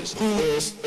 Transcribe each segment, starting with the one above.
this is.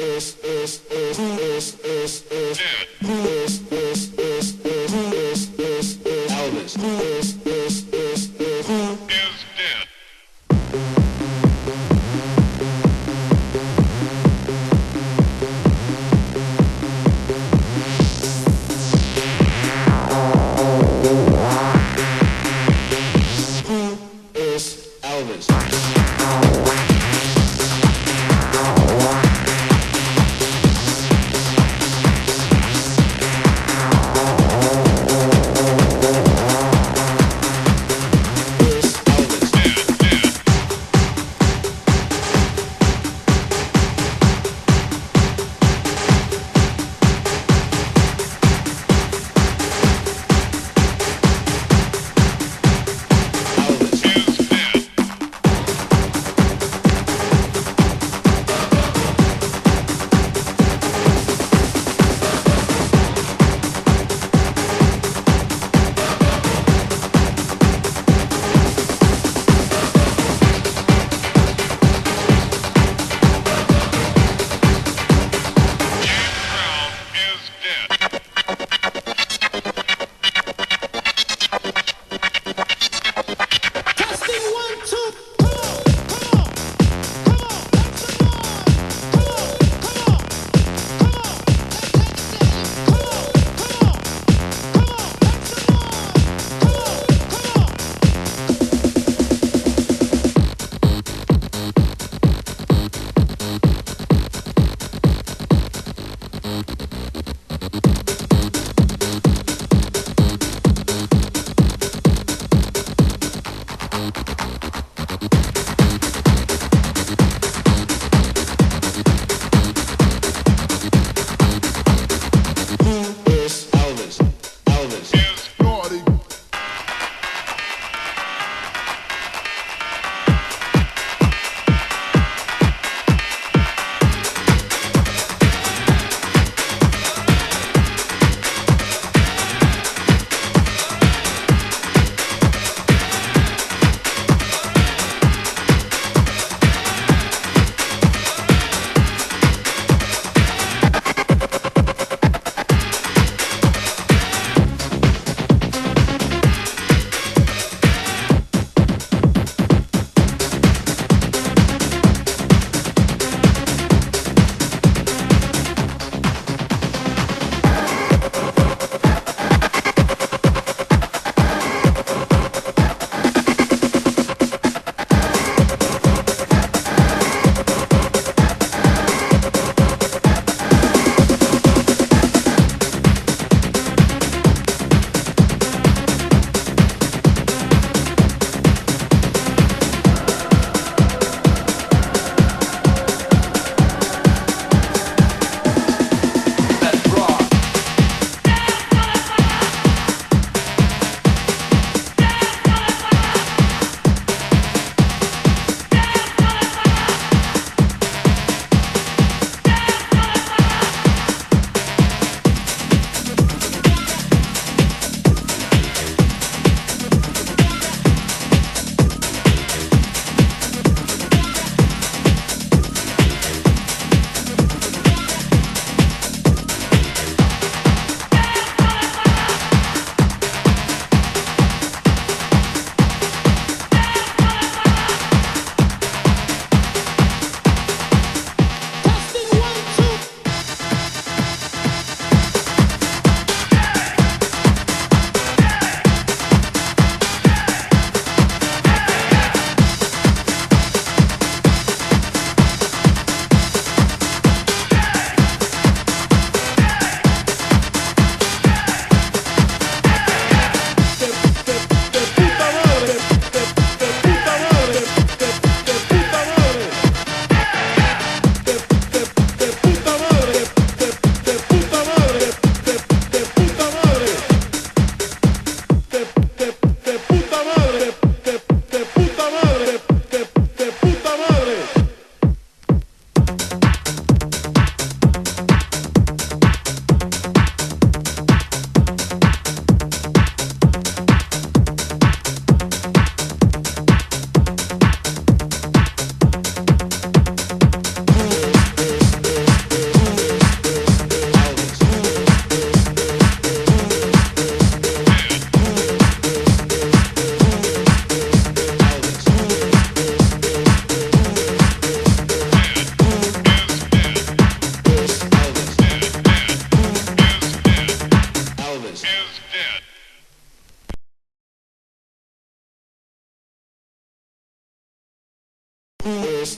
Elvis.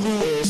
Elvis.